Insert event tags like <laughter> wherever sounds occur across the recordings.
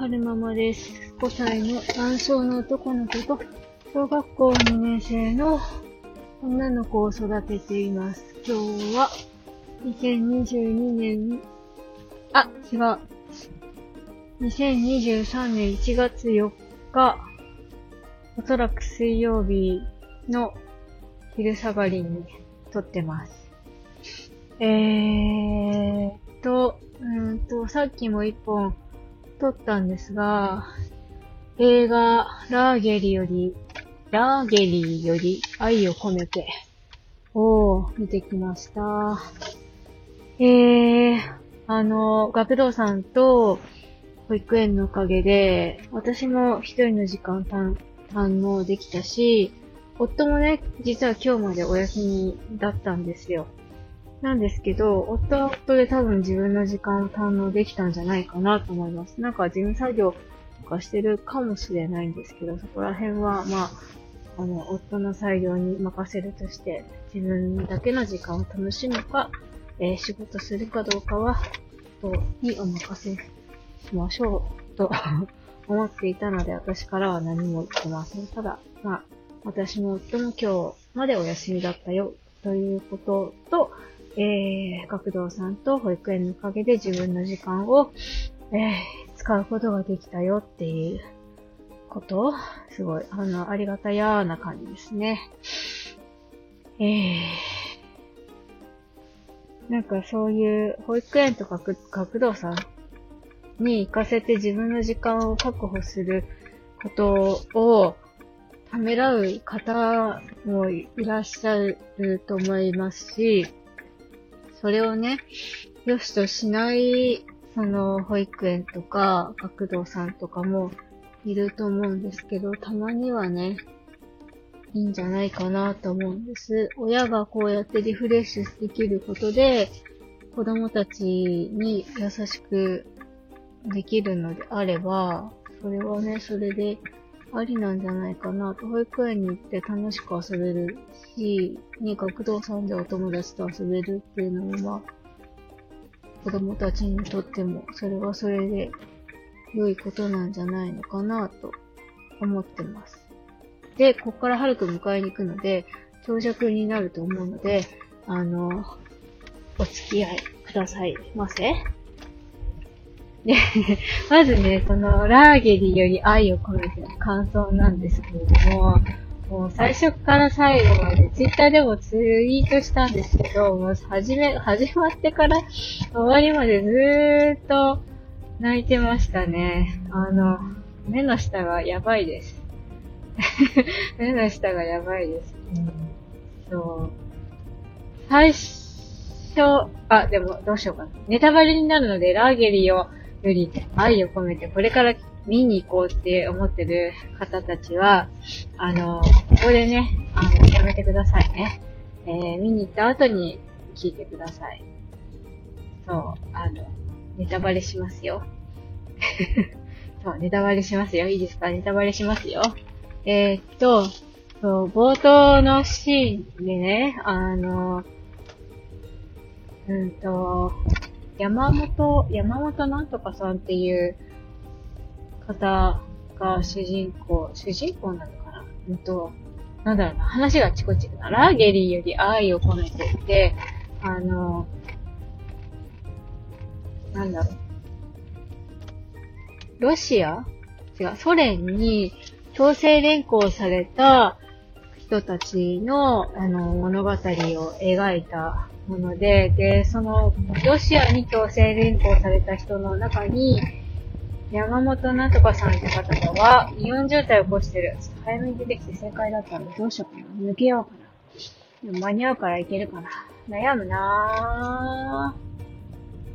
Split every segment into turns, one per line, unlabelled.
春ママです。5歳の男性の男の子と、小学校2年生の女の子を育てています。今日は、2022年、あ、違う。2023年1月4日、おそらく水曜日の昼下がりに撮ってます。えーっと、うんと、さっきも一本撮ったんですが、映画、ラーゲリより、ラーゲリより愛を込めて、を見てきました。えー、あの、学童さんと保育園のおかげで、私も一人の時間堪堪能できたし、夫もね、実は今日までお休みだったんですよ。なんですけど、夫は夫で多分自分の時間を堪能できたんじゃないかなと思います。なんか事務作業とかしてるかもしれないんですけど、そこら辺は、まあ、あの、夫の作業に任せるとして、自分だけの時間を楽しむか、えー仕事するかどうかは、夫にお任せしましょう、と <laughs> 思っていたので、私からは何も言ってません。ただ、まあ、私も夫も今日までお休みだったよ、ということと、えー、学童さんと保育園のおかげで自分の時間を、えー、使うことができたよっていうことすごい、あの、ありがたやーな感じですね。えー、なんかそういう保育園とか学童さんに行かせて自分の時間を確保することをためらう方もいらっしゃると思いますし、それをね、良しとしない、その、保育園とか、学童さんとかもいると思うんですけど、たまにはね、いいんじゃないかなと思うんです。親がこうやってリフレッシュできることで、子供たちに優しくできるのであれば、それはね、それでありなんじゃないかなと。保育園に行って楽しく遊べるし、ね、学童さんでお友達と遊べるっていうのも、まあ、子供たちにとっても、それはそれで良いことなんじゃないのかなと思ってます。で、こっから春くん迎えに行くので、長尺になると思うので、あの、お付き合いくださいませ。で、まずね、その、ラーゲリより愛を込めての感想なんですけれども、もう最初から最後まで、ツイッターでもツイートしたんですけど、もう始め、始まってから終わりまでずーっと泣いてましたね。あの、目の下がやばいです。<laughs> 目の下がやばいです。うん、そう。最初、あ、でもどうしようかな。ネタバレになるので、ラーゲリをより愛を込めて、これから見に行こうって思ってる方たちは、あの、ここでね、あの、やめてくださいね。えー、見に行った後に聞いてください。そう、あの、ネタバレしますよ。<laughs> そう、ネタバレしますよ。いいですか？ネタバレしますよ。えー、っと、そう、冒頭のシーンでね、あの、うんと、山本、山本なんとかさんっていう方が主人公、主人公なのかな？うんと、なんだろうな、話があちこちだな。ラーゲリーより愛を込めていて、あの、なんだろう。ロシア？違う、ソ連に強制連行された人たちの、あの、物語を描いたもので、で、その、ロシアに強制連行された人の中に、山本なんとかさんって方が、イオン状態を起こしてる。早めに出てきて正解だったんで、どうしようかな。抜けようかな。でも間に合うからいけるかな。悩むなぁ。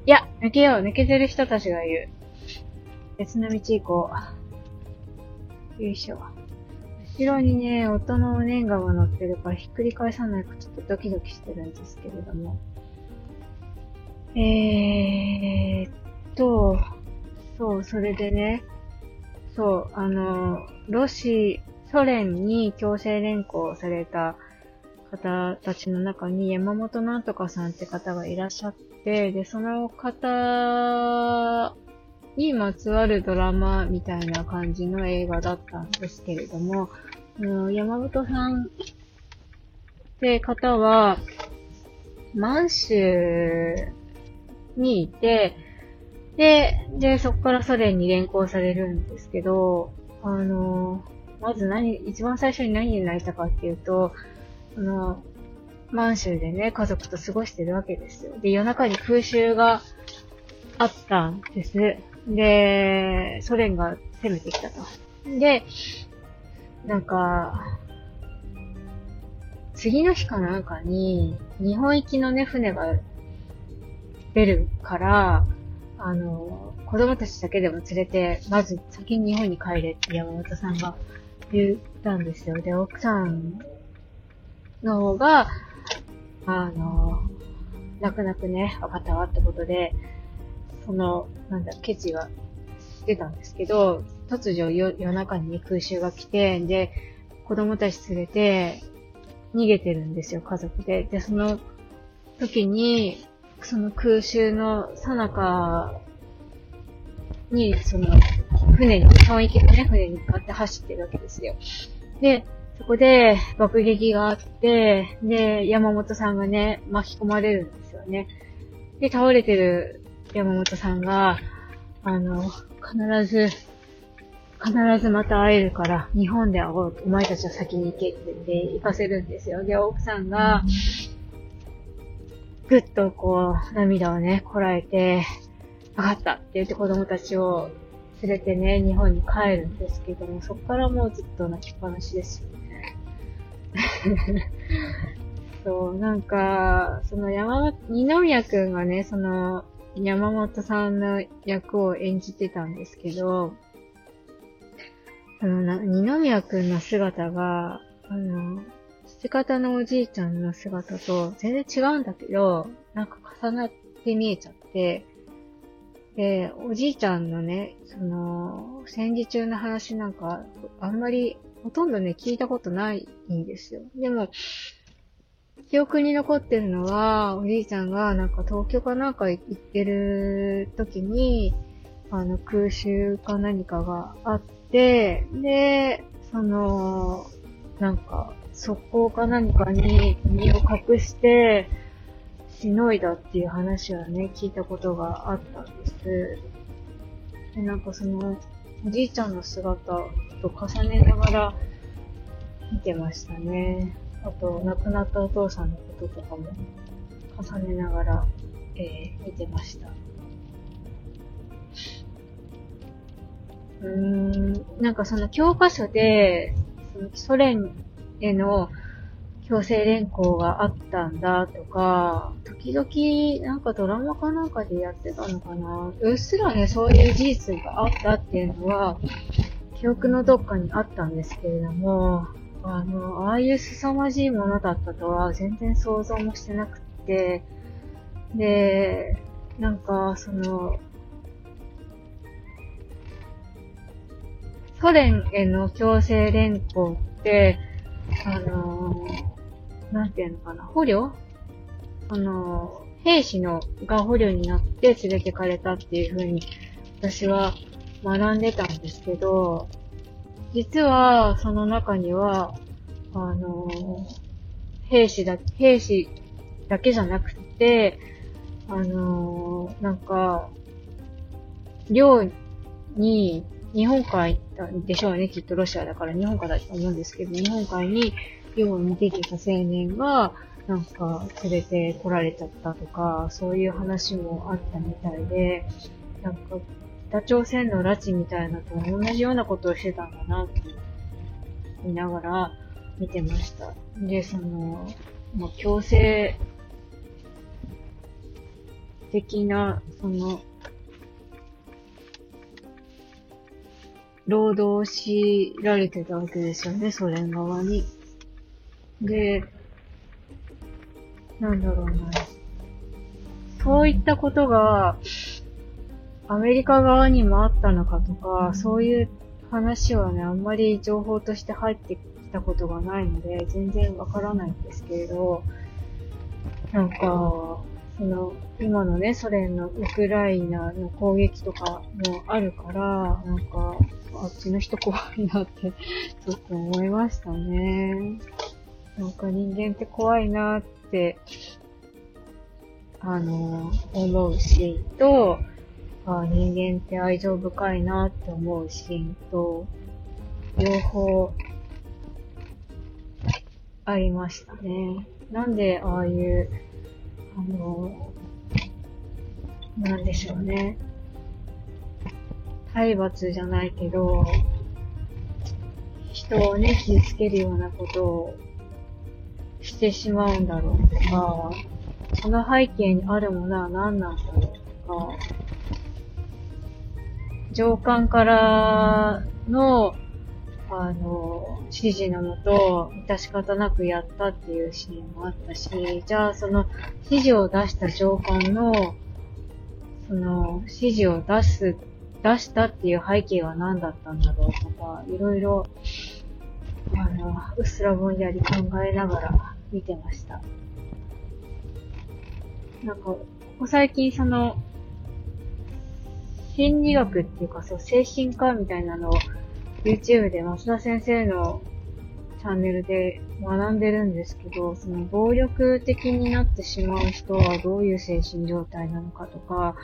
いや、抜けよう。抜けてる人たちがいる。別の道行こう。よいしょ。後ろにね、音の年賀が乗ってるからひっくり返さないかちょっとドキドキしてるんですけれども。えーっと、そう、それでね、そう、あの、ロシ、ソ連に強制連行された方たちの中に山本なんとかさんって方がいらっしゃって、で、その方にまつわるドラマみたいな感じの映画だったんですけれども、うん、山本さんって方は、満州にいて、で、で、そこからソ連に連行されるんですけど、あの、まず何、一番最初に何になりたかっていうと、あの、満州でね、家族と過ごしてるわけですよ。で、夜中に空襲があったんです。で、ソ連が攻めてきたと。で、なんか、次の日かなんかに、日本行きのね、船が出るから、あの、子供たちだけでも連れて、まず先に日本に帰れって山本さんが言ったんですよ。で、奥さんの方が、あの、泣く泣くね、分かったわってことで、その、なんだ、ケチが出たんですけど、突如夜中に空襲が来て、で、子供たち連れて逃げてるんですよ、家族で。で、その時に、その空襲の最中に、その、船に、川域のね、船に向かって走ってるわけですよ。で、そこで爆撃があって、で、山本さんがね、巻き込まれるんですよね。で、倒れてる山本さんが、あの、必ず、必ずまた会えるから、日本で会おう。お前たちは先に行けって言って行かせるんですよ。で、奥さんが、ぐっとこう、涙をね、こらえて、わかったって言って子供たちを連れてね、日本に帰るんですけども、そこからもうずっと泣きっぱなしですよね。<laughs> そう、なんか、その山本、二宮くんがね、その、山本さんの役を演じてたんですけど、あのな、二宮くんの姿が、あの、父方のおじいちゃんの姿と全然違うんだけど、なんか重なって見えちゃって、で、おじいちゃんのね、その、戦時中の話なんか、あんまり、ほとんどね、聞いたことないんですよ。でも、記憶に残ってるのは、おじいちゃんがなんか東京かなんか行ってる時に、あの空襲か何かがあって、で、その、なんか、速攻か何かに身を隠して、しのいだっていう話はね、聞いたことがあったんです。で、なんかその、おじいちゃんの姿と重ねながら見てましたね。あと、亡くなったお父さんのこととかも重ねながら、えー、見てました。うーん、なんかその教科書で、そのソ連への強制連行があったんだとか、時々なんかドラマかなんかでやってたのかな。うっすらね、そういう事実があったっていうのは、記憶のどっかにあったんですけれども、あの、ああいう凄まじいものだったとは全然想像もしてなくて、で、なんか、その、ソ連への強制連行って、あのなんていうのかな、捕虜？あの、兵士のが捕虜になって連れてかれたっていう風に私は学んでたんですけど、実はその中には、あの、兵士だ、兵士だけじゃなくて、あの、なんか、寮に日本海でしょうね、きっとロシアだから日本海だと思うんですけど、日本海にように出てた青年が、なんか連れて来られちゃったとか、そういう話もあったみたいで、なんか北朝鮮の拉致みたいなと同じようなことをしてたんだなって見ながら見てました。で、その、まあ、強制的な、その、労働を強いられてたわけですよね、ソ連側に。で、なんだろうな。そういったことが、アメリカ側にもあったのかとか、そういう話はね、あんまり情報として入ってきたことがないので、全然わからないんですけれど、なんか、その、今のね、ソ連のウクライナの攻撃とかもあるから、なんか、あっちの人怖いなって <laughs> ちょっと思いましたね。なんか人間って怖いなって、あの、思うシーンと、あ人間って愛情深いなって思うシーンと、両方ありましたね。なんでああいう、あの、なんでしょうね。体罰じゃないけど、人をね、傷つけるようなことをしてしまうんだろうとか、その背景にあるものは何なんだろうとか、上官からのあの、指示のもと、致し方なくやったっていうシーンもあったし、じゃあその指示を出した上官の、その指示を出す、出したっていう背景は何だったんだろうとか、いろいろ、あの、うっすらぼんやり考えながら見てました。なんか、ここ最近その、心理学っていうかそう、精神科みたいなのを YouTube で増田先生のチャンネルで学んでるんですけど、その暴力的になってしまう人はどういう精神状態なのかとか、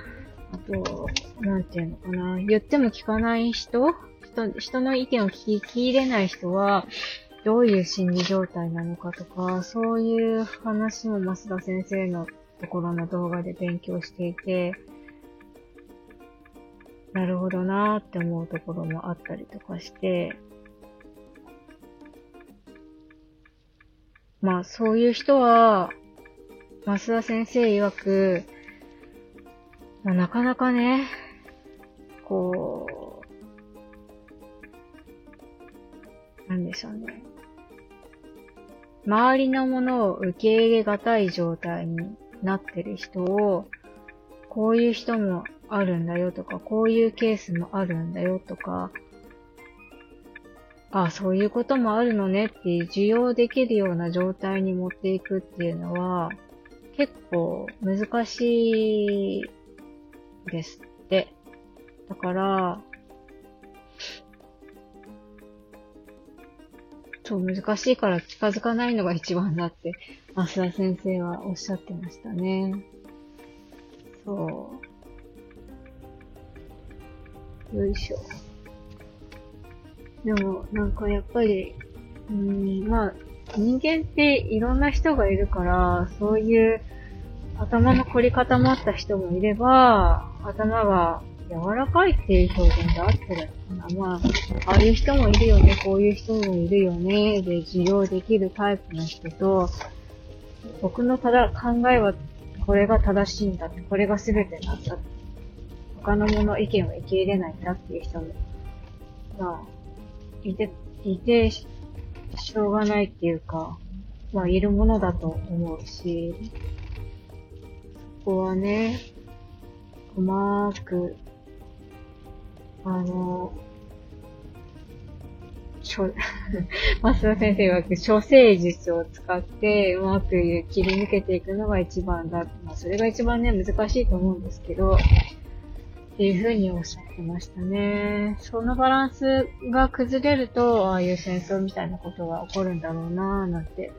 あと、なんていうのかな、言っても聞かない人人人の意見を聞き入れない人は、どういう心理状態なのかとか、そういう話も増田先生のところの動画で勉強していて、なるほどなーって思うところもあったりとかして、まあそういう人は、増田先生曰く、まあ、なかなかね、こう、なんでしょうね。周りのものを受け入れがたい状態になってる人を、こういう人もあるんだよとか、こういうケースもあるんだよとか、あ、そういうこともあるのねって受容できるような状態に持っていくっていうのは、結構難しいですって。だから、そう、難しいから近づかないのが一番だって、増田先生はおっしゃってましたね。そう。よいしょ。でも、なんかやっぱり、うん、まあ、人間っていろんな人がいるから、そういう頭の凝り固まった人もいれば、頭が柔らかいっていう表現であってる。まあ、ああいう人もいるよね、こういう人もいるよね、で、受容できるタイプの人と、僕のただ考えはこれが正しいんだって、これが全てなんだって。他の者意見を受け入れないんだっていう人も、まあ、いて、いて、しょうがないっていうか、まあ、いるものだと思うし、そこはね、うまーく、あの、しょ、<laughs> 増田先生曰く、処世術を使って、うまく切り抜けていくのが一番だ。まあ、それが一番ね、難しいと思うんですけど、っていうふうにおっしゃってましたね。そのバランスが崩れると、ああいう戦争みたいなことが起こるんだろうなぁなんて、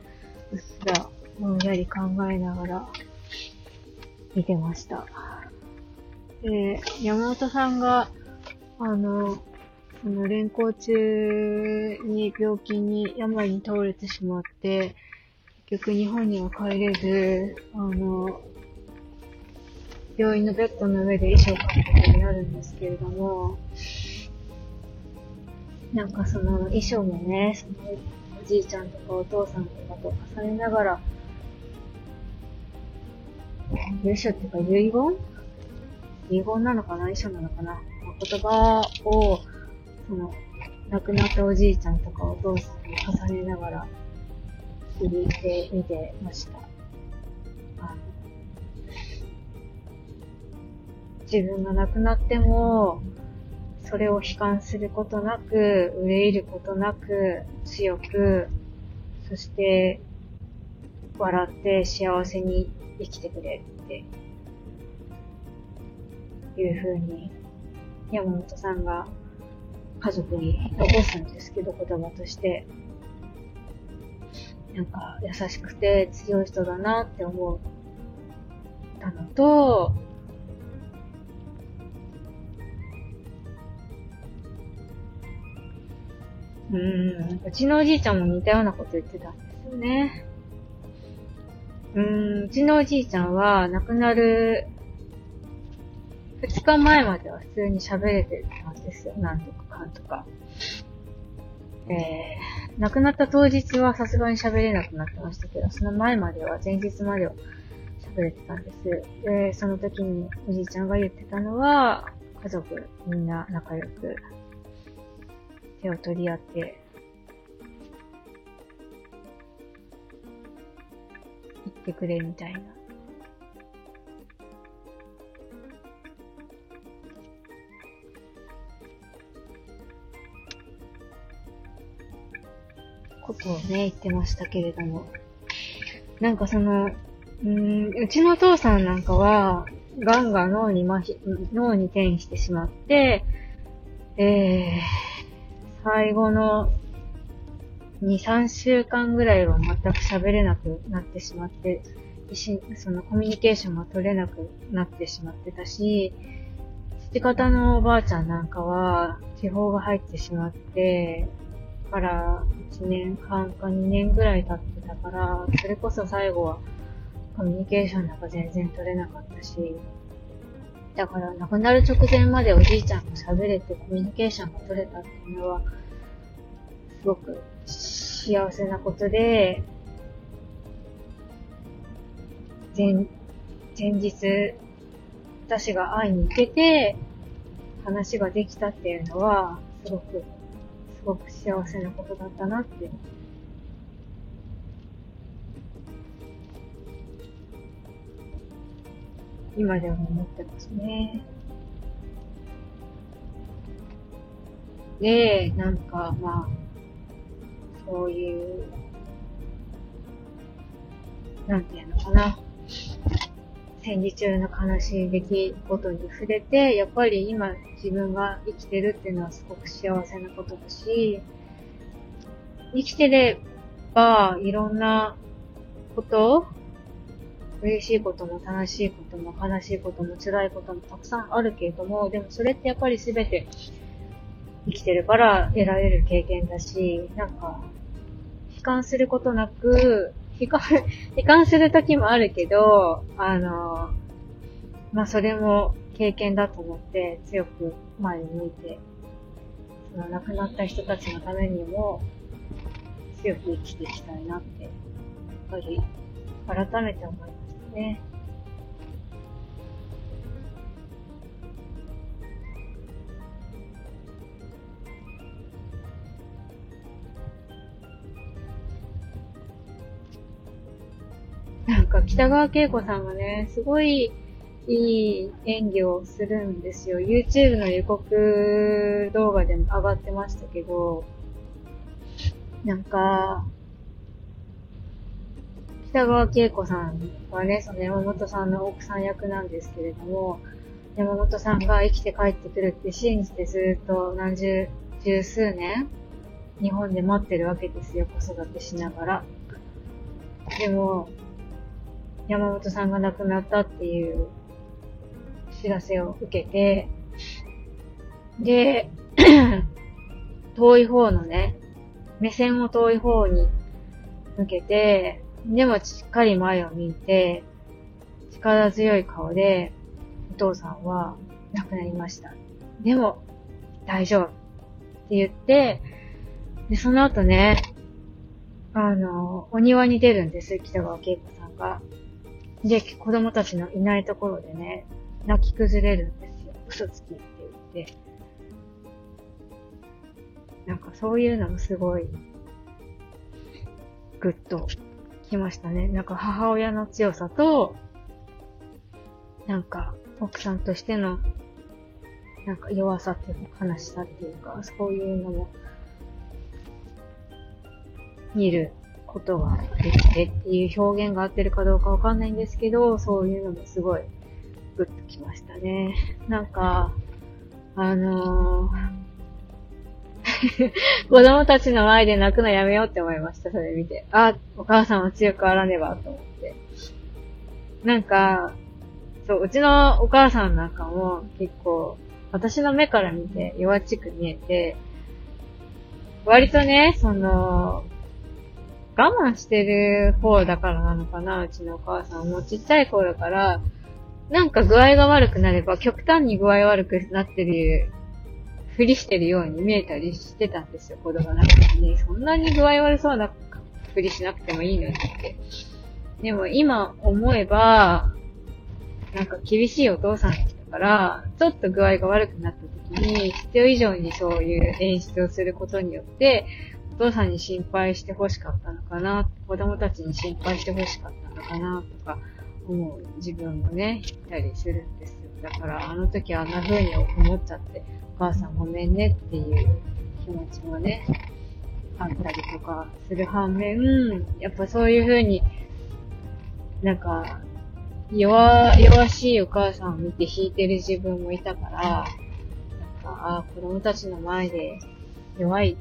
うっすらぼんやり考えながら見てました。で、山本さんが、あの、その連行中に病気に、病に倒れてしまって、結局日本には帰れず、あの、病院のベッドの上で衣装を書くことになるんですけれども、なんかその衣装もね、そのおじいちゃんとかお父さんとかと重ねながら、遺書っていうか遺言？遺言なのかな？遺書なのかな？言葉を、その、亡くなったおじいちゃんとかお父さんに重ねながら、聞いてみてました。自分が亡くなっても、それを悲観することなく、憂いることなく、強く、そして、笑って幸せに生きてくれっていう風に山本さんが家族に残すんですけど、言葉として。なんか優しくて強い人だなって思ったのと、うん、うちのおじいちゃんも似たようなこと言ってたんですよね。うん、うちのおじいちゃんは亡くなる2日前までは普通に喋れてたんですよ。なんとかとか。えー、亡くなった当日はさすがに喋れなくなってましたけど、その前までは、前日までは喋れてたんです。で、その時におじいちゃんが言ってたのは、家族みんな仲良く手を取り合って、言ってくれみたいな。ことをね、言ってましたけれども。なんかその、うん、うちのお父さんなんかは、癌が脳に麻痺、脳に転移してしまって、えー、最後の2、3週間ぐらいは全く喋れなくなってしまって、そのコミュニケーションが取れなくなってしまってたし、父方のおばあちゃんなんかは、地方が入ってしまって、から1年半か2年ぐらい経ってたから、それこそ最後はコミュニケーションなんか全然取れなかったし、だから亡くなる直前までおじいちゃんと喋れてコミュニケーションが取れたっていうのは、すごく幸せなことで、前、前日、私が会いに行けて、話ができたっていうのは、すごく、ごく幸せなことだったなって今でも思ってますね。で、なんか、まあ、そういう、なんていうのかな。戦時中の悲しい出来事に触れて、やっぱり今自分が生きてるっていうのはすごく幸せなことだし、生きてればいろんなこと嬉しいことも悲しいことも悲しいことも辛いこともたくさんあるけれども、でもそれってやっぱり全て生きてるから得られる経験だし、なんか、悲観することなく、悲観、悲観する時もあるけど、あの、まあ、それも経験だと思って強く前に向いて、その亡くなった人たちのためにも強く生きていきたいなって、やっぱり改めて思いました。ね。北川景子さんがね、すごいいい演技をするんですよ。YouTube の予告動画でも上がってましたけど、なんか、北川景子さんはね、その山本さんの奥さん役なんですけれども、山本さんが生きて帰ってくるって信じてずっと何十、十数年、日本で待ってるわけですよ、子育てしながら。でも、山本さんが亡くなったっていう知らせを受けて、で、遠い方のね、目線も遠い方に向けて、でもしっかり前を見て、力強い顔で、お父さんは亡くなりました。でも、大丈夫。って言って、で、その後ね、あの、お庭に出るんです、北川景子さんが。で、子供たちのいないところでね、泣き崩れるんですよ。嘘つきって言って。なんかそういうのもすごい、ぐっときましたね。なんか母親の強さと、なんか奥さんとしての、なんか弱さっていうか悲しさっていうか、そういうのも、見ることができてっていう表現が合ってるかどうかわかんないんですけど、そういうのもすごいグッときましたね。なんか、あのー <laughs> 子供たちの前で泣くのやめようって思いました、それ見て。あ、お母さんは強くあらねばと思って。なんか、そう、うちのお母さんなんかも結構、私の目から見て弱っちく見えて、割とね、その、我慢してる方だからなのかな、うちのお母さん。もうちっちゃい頃から、なんか具合が悪くなれば極端に具合悪くなってるふりしてるように見えたりしてたんですよ、子供なのに。そんなに具合悪そうなふりしなくてもいいのにって。でも今思えば、なんか厳しいお父さんだったから、ちょっと具合が悪くなった時に、必要以上にそういう演出をすることによって、お父さんに心配して欲しかったのかな、子供たちに心配して欲しかったのかな、とか思う自分もね、いたりするんですよ。だからあの時あんな風に思っちゃって、お母さんごめんねっていう気持ちもね、あったりとかする反面、やっぱそういう風に、なんか、弱、弱しいお母さんを見て弾いてる自分もいたから、なんか、ああ、子供たちの前で弱い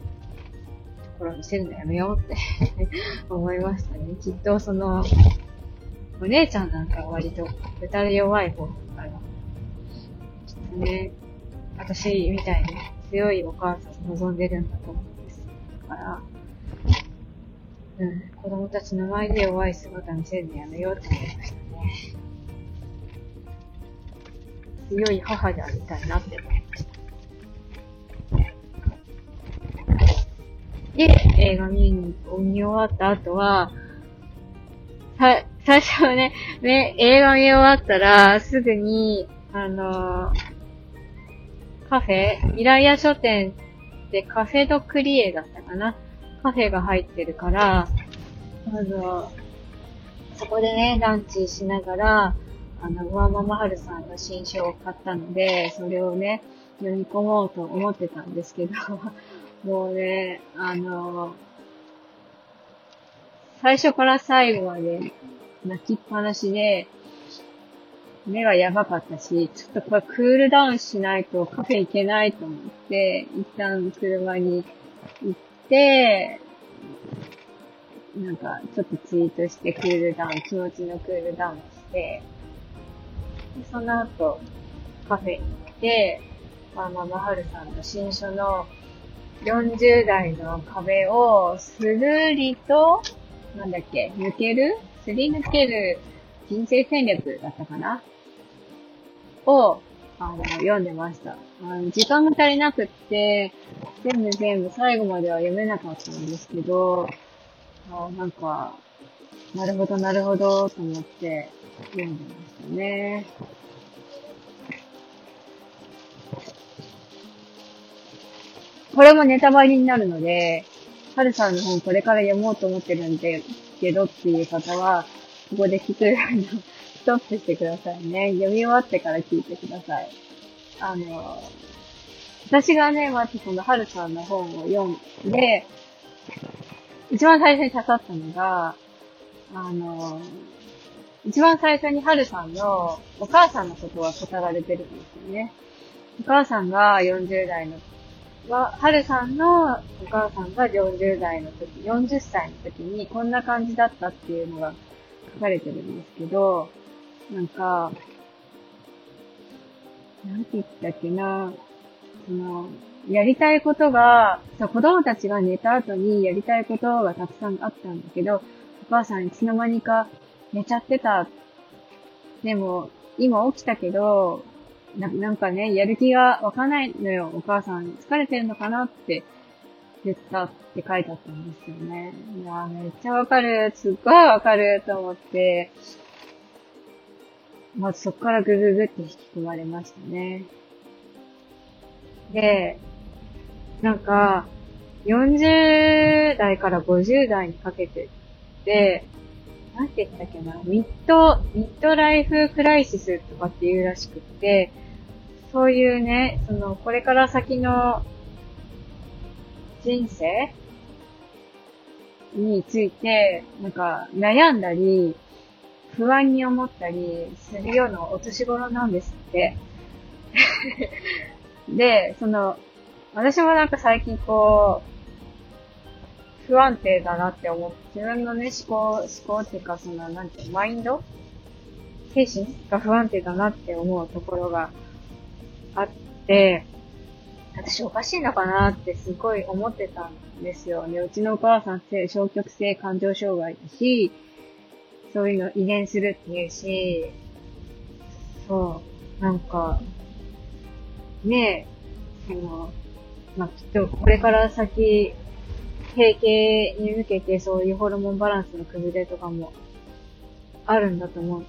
ころ見せるのやめようって <laughs> 思いましたね。きっとその、お姉ちゃんなんか割と歌で弱い方だから、きっとね、私みたいに強いお母さん望んでるんだと思うんです。だから、うん、子供たちの前で弱い姿見せるのやめようって思いましたね。強い母でありたいなって思いました。で、映画見に、見終わった後は、さ、最初はね、ね、映画見終わったら、すぐに、あのーカフェ、イライア書店でカフェドクリエだったかな？カフェが入ってるから、あの、そこでね、ランチしながら、あの、ワーママハルさんの新書を買ったので、それをね、読み込もうと思ってたんですけど、もうね、あの、最初から最後まで泣きっぱなしで、目がやばかったし、ちょっとこれクールダウンしないとカフェ行けないと思って、一旦車に行って、なんか、ちょっとツイートしてクールダウン、気持ちのクールダウンして、でその後、カフェに行って、まあ、ママハルさんの新書の40代の壁をスルリと、なんだっけ、抜ける？すり抜ける人生戦略だったかな？を、あの、読んでました。あの時間が足りなくって、全部全部最後までは読めなかったんですけど、あなんか、なるほど、なるほど、と思って読んでましたね。これもネタバレになるので、はるさんの本これから読もうと思ってるんで、けどっていう方は、ここで聞くストップしてくださいね。読み終わってから聞いてください。あの、私がね、まずその、はるさんの本を読んで、一番最初に刺さったのが、あの、一番最初にはるさんのお母さんのことは語られてるんですよね。お母さんが40代の、は、はるさんのお母さんが40代の時、40歳の時にこんな感じだったっていうのが書かれてるんですけど、なんか、なんて言ったっけな、その、やりたいことが、そう、子供たちが寝た後にやりたいことがたくさんあったんだけど、お母さんいつの間にか寝ちゃってた。でも、今起きたけど、ななんかね、やる気がわかないのよ。お母さん疲れてるのかなって言ったって書いてあったんですよね。いやめっちゃわかる。すっごいわかると思って、まずそこからぐぐぐって引き込まれましたね。で、なんか、40代から50代にかけてって、なんて言ったっけな、 mid、midlife crisis とかっていうらしくって、そういうね、その、これから先の人生について、なんか悩んだり、不安に思ったりするようなお年頃なんですって。<laughs> で、その、私もなんか最近こう、不安定だなって思って、自分のね、思考、思考っていうか、その、なんていうマインド精神が不安定だなって思うところがあって、私おかしいのかなってすごい思ってたんですよね。うちのお母さんって消極性感情障害だし、そういうの遺伝するっていうし、そう、なんか、ねえ、その、まあ、きっとこれから先、閉経に向けてそういうホルモンバランスの崩れとかもあるんだと思う。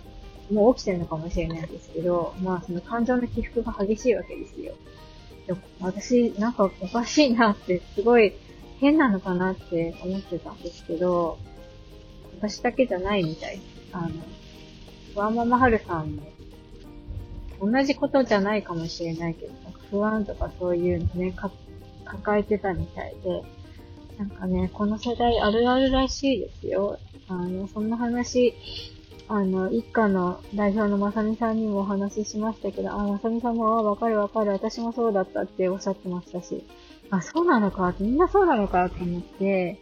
もう起きてるのかもしれないですけど、まあその感情の起伏が激しいわけですよ。で私、なんかおかしいなって、すごい変なのかなって思ってたんですけど、私だけじゃないみたい。あの、ワンママハルさんも、同じことじゃないかもしれないけど、なんか不安とかそういうのね、か、抱えてたみたいで、なんかね、この世代あるあるらしいですよ。あの、そんな話、あの、一家の代表のまさみさんにもお話ししましたけど、あ、まさみさんも、あ、わかるわかる、私もそうだったっておっしゃってましたし、あ、そうなのか、みんなそうなのかと思って、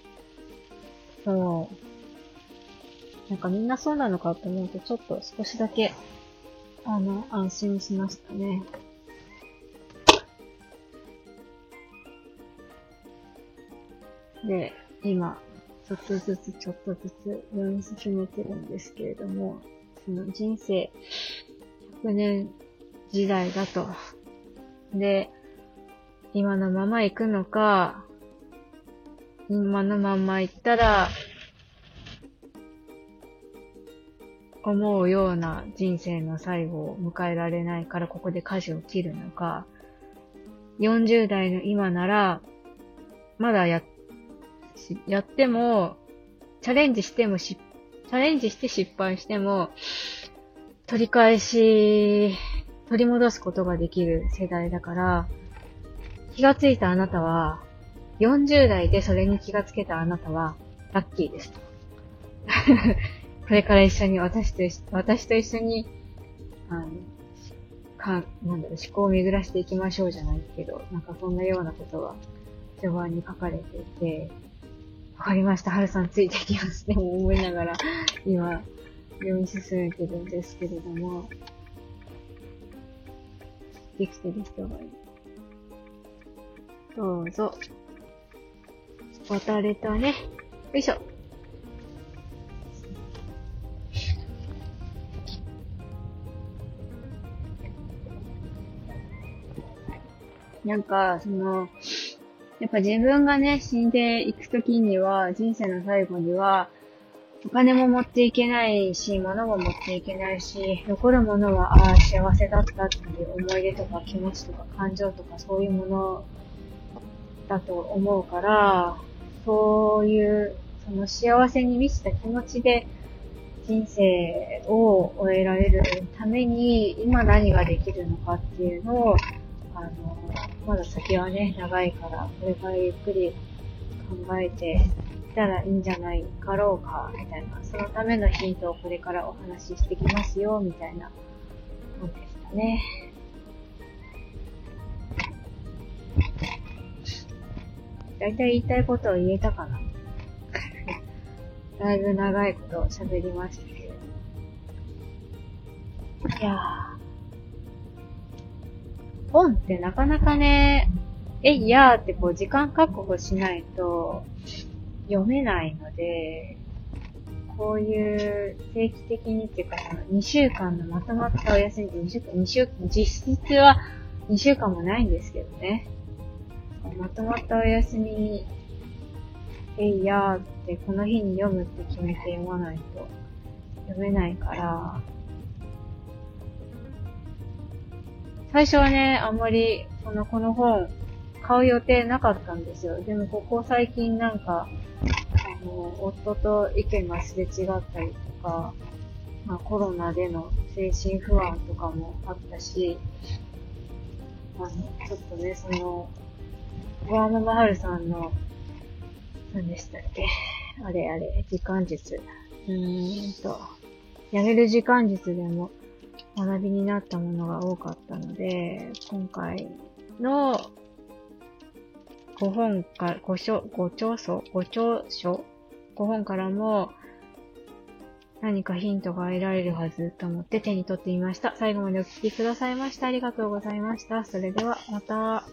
そう。なんかみんなそうなのかと思うと、ちょっと少しだけ、あの、安心しましたね。で、今、ちょっとずつちょっとずつ読み進めてるんですけれども、その人生100年時代だと。で、今のまま行くのか、今のまま行ったら、思うような人生の最後を迎えられないからここで舵を切るのか、40代の今なら、まだやっ、やっても、チャレンジしてもし、チャレンジして失敗しても、取り返し、取り戻すことができる世代だから、気がついたあなたは、40代でそれに気がつけたあなたは、ラッキーです。<laughs> これから一緒に私と、私と一緒に、あの、か、なんだろう、思考を巡らしていきましょうじゃないけど、なんかそんなようなことが序盤に書かれていて、わかりました、はるさんついてきますね、思いながら、今、読み進めてるんですけれども、できてる人がいる。どうぞ。渡れたね。よいしょ。なんか、その、やっぱ自分がね、死んでいくときには、人生の最後には、お金も持っていけないし、物も持っていけないし、残るものは、ああ、幸せだったっていう思い出とか気持ちとか感情とかそういうものだと思うから、そういう、その幸せに満ちた気持ちで人生を終えられるために、今何ができるのかっていうのを、あの、まだ先はね、長いから、これからゆっくり考えていったらいいんじゃないかろうか、みたいな、そのためのヒントをこれからお話ししてきますよ、みたいな本でしたね。だいたい言いたいことを言えたかな <laughs> だいぶ長いこと喋りましたけど。いやー。本ってなかなかね、えいやーってこう時間確保しないと読めないので、こういう定期的にっていうか、その2週間のまとまったお休みで2週間、2週間、実質は2週間もないんですけどね。まとまったお休みに、えいやーってこの日に読むって決めて読まないと読めないから、最初はね、あんまり、その、この本、買う予定なかったんですよ。でも、ここ最近なんか、あの、夫と意見がすれ違ったりとか、まあ、コロナでの精神不安とかもあったし、あの、ちょっとね、その、小山マハルさんの、何でしたっけ？あれあれ、時間術。うーんと、やめる時間術でも学びになったものが多かったので、今回の5本か、5章、5長書 ?5 長書 ?5 本からも何かヒントが得られるはずと思って手に取ってみました。最後までお聴きくださいましてありがとうございました。それではまた。